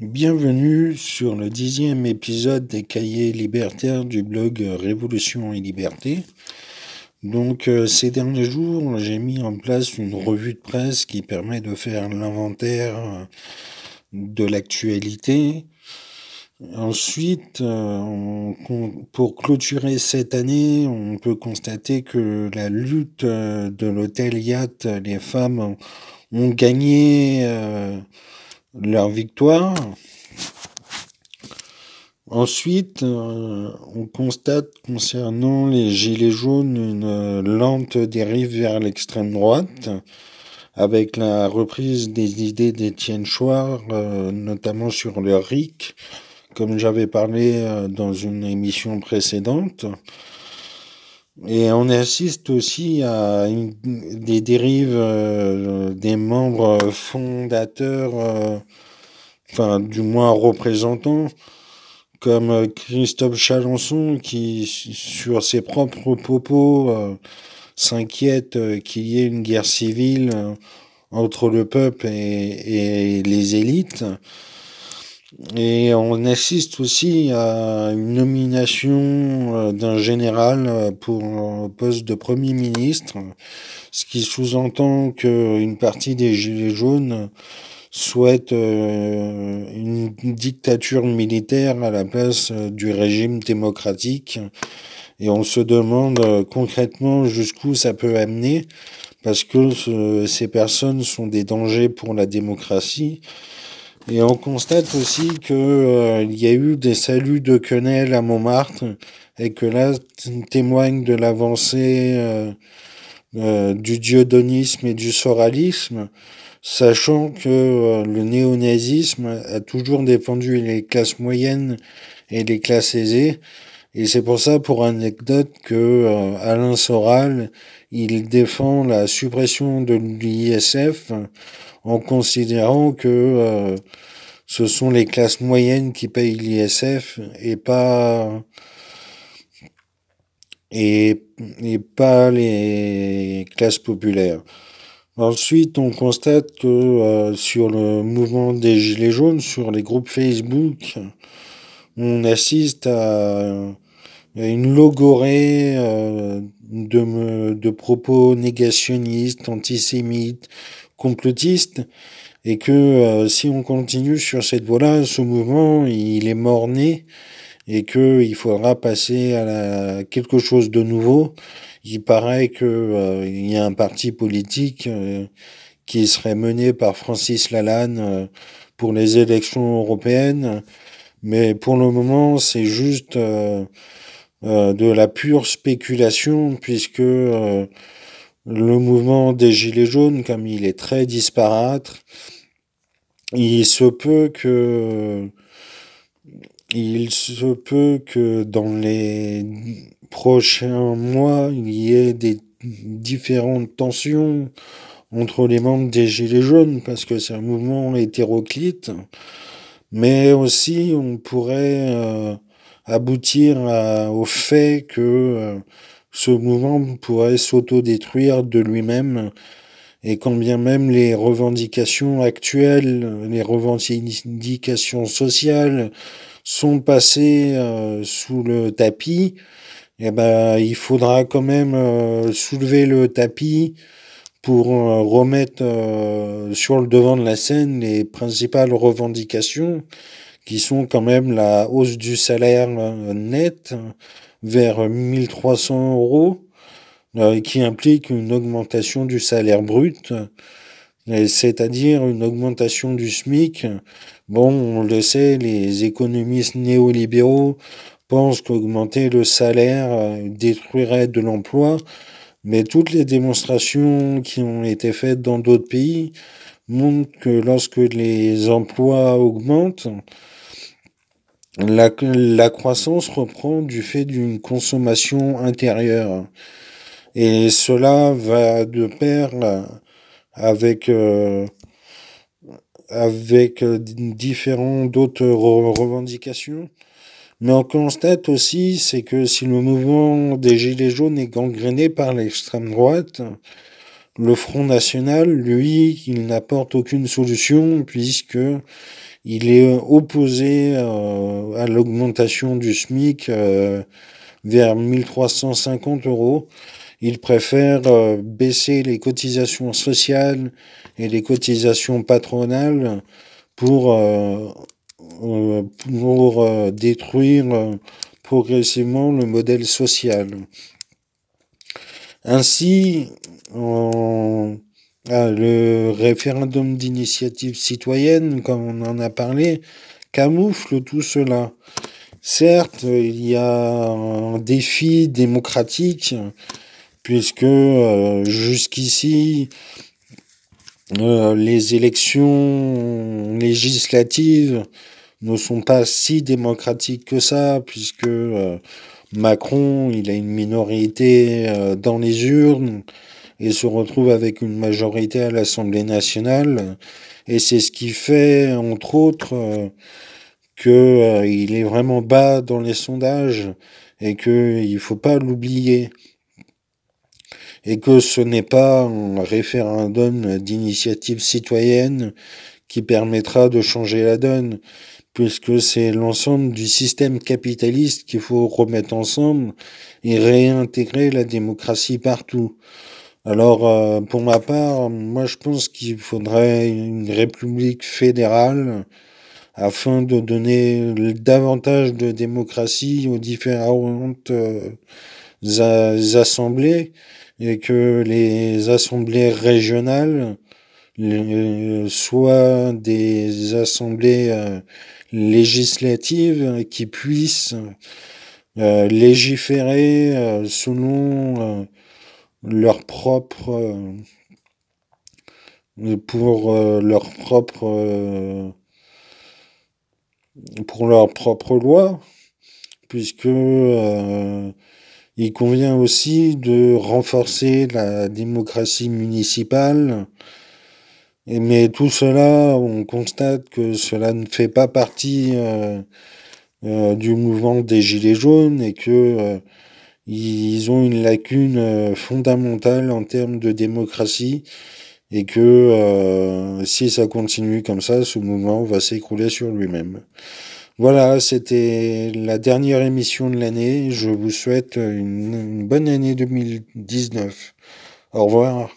Bienvenue sur le dixième épisode des cahiers libertaires du blog Révolution et Liberté. Donc euh, ces derniers jours, j'ai mis en place une revue de presse qui permet de faire l'inventaire de l'actualité. Ensuite, euh, pour clôturer cette année, on peut constater que la lutte euh, de l'hôtel Yacht, les femmes ont gagné leur victoire. Ensuite, euh, on constate concernant les Gilets jaunes une lente dérive vers l'extrême droite, avec la reprise des idées d'Étienne Chouard, euh, notamment sur le RIC, comme j'avais parlé euh, dans une émission précédente. Et on assiste aussi à des dérives euh, des membres fondateurs, euh, enfin du moins représentants, comme euh, Christophe Chalençon qui, sur ses propres propos, s'inquiète qu'il y ait une guerre civile entre le peuple et les élites. Et on assiste aussi à une nomination euh, d'un général euh, pour un poste de Premier ministre, ce qui sous-entend qu'une partie des Gilets jaunes souhaite euh, une dictature militaire à la place du régime démocratique. Et on se demande concrètement jusqu'où ça peut amener, parce que ces personnes sont des dangers pour la démocratie. Et on constate aussi que euh, il y a eu des saluts de quenelles à Montmartre et que là témoigne de l'avancée euh, euh, du diodonisme et du soralisme, sachant que le néonazisme a toujours défendu les classes moyennes et les classes aisées. Et c'est pour ça, pour anecdote, que Alain Soral, il défend la suppression de l'ISF en considérant que euh, ce sont les classes moyennes qui payent l'ISF et pas et, et pas les classes populaires. Ensuite, on constate que euh, sur le mouvement des Gilets jaunes, sur les groupes Facebook, on assiste à, une logorée euh, de, de propos négationnistes, antisémites, complotiste et que euh, si on continue sur cette voie-là, ce mouvement, il est mort-né et que il faudra passer à quelque chose de nouveau. Il paraît que euh, y a un parti politique euh, qui serait mené par Francis Lalanne pour les élections européennes, mais pour le moment, c'est juste de la pure spéculation puisque le mouvement des Gilets jaunes, comme il est très disparate, il se peut que il se peut que dans les prochains mois, il y ait des différentes tensions entre les membres des Gilets jaunes, parce que c'est un mouvement hétéroclite, mais aussi on pourrait euh, aboutir au fait que euh, ce mouvement pourrait s'autodétruire de lui-même et quand bien même les revendications actuelles, les revendications sociales sont passées euh, sous le tapis, eh ben, il faudra quand même euh, soulever le tapis pour remettre sur le devant de la scène les principales revendications qui sont quand même la hausse du salaire net, vers 1300 euros, euh, qui implique une augmentation du salaire brut, c'est-à-dire une augmentation du SMIC. Bon, on le sait, les économistes néolibéraux pensent qu'augmenter le salaire euh, détruirait de l'emploi, mais toutes les démonstrations qui ont été faites dans d'autres pays montrent que lorsque les emplois augmentent, la, la, croissance reprend du fait d'une consommation intérieure. Et cela va de pair avec, euh, avec différents d'autres revendications. Mais on constate aussi, c'est que si le mouvement des Gilets jaunes est gangréné par l'extrême droite, Le Front National, lui, il n'apporte aucune solution puisque il est opposé à l'augmentation du SMIC vers 1350 euros. Il préfère baisser les cotisations sociales et les cotisations patronales pour, pour détruire progressivement le modèle social. Ainsi, ah, le référendum d'initiative citoyenne, comme on en a parlé, camoufle tout cela. Certes, il y a un défi démocratique, puisque euh, jusqu'ici, euh, les élections législatives ne sont pas si démocratiques que ça, puisque euh, Macron, il a une minorité euh, dans les urnes et se retrouve avec une majorité à l'Assemblée nationale. Et c'est ce qui fait, entre autres, qu'il euh, est vraiment bas dans les sondages et qu'il ne faut pas l'oublier. Et que ce n'est pas un référendum d'initiative citoyenne qui permettra de changer la donne puisque c'est l'ensemble du système capitaliste qu'il faut remettre ensemble et réintégrer la démocratie partout. Alors, euh, pour ma part, moi je pense qu'il faudrait une république fédérale afin de donner davantage de démocratie aux différentes euh, assemblées et que les assemblées régionales soient des assemblées euh, législatives qui puissent euh, légiférer euh, selon euh, leur propre pour leur propre pour leur propre loi puisque il convient aussi de renforcer la démocratie municipale mais tout cela, on constate que cela ne fait pas partie euh, euh, du mouvement des Gilets jaunes et que euh, ils ont une lacune fondamentale en termes de démocratie et que si ça continue comme ça, ce mouvement va s'écrouler sur lui-même. Voilà, c'était la dernière émission de l'année. Je vous souhaite une bonne année 2019. Au revoir.